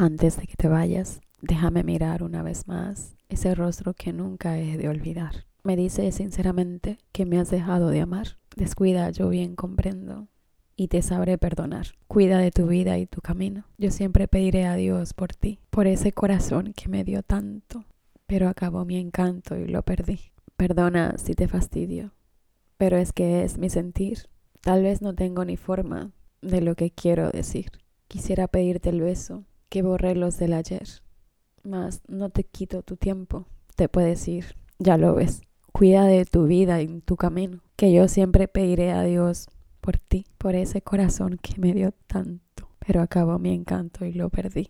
Antes de que te vayas, déjame mirar una vez más ese rostro que nunca he de olvidar. Me dice sinceramente que me has dejado de amar. Descuida, yo bien comprendo y te sabré perdonar. Cuida de tu vida y tu camino. Yo siempre pediré a Dios por ti, por ese corazón que me dio tanto, pero acabó mi encanto y lo perdí. Perdona si te fastidio, pero es que es mi sentir. Tal vez no tengo ni forma de lo que quiero decir. Quisiera pedirte el beso que borré los del ayer, mas no te quito tu tiempo. Te puedes ir, ya lo ves. Cuida de tu vida y tu camino, que yo siempre pediré a Dios por ti, por ese corazón que me dio tanto, pero acabó mi encanto y lo perdí.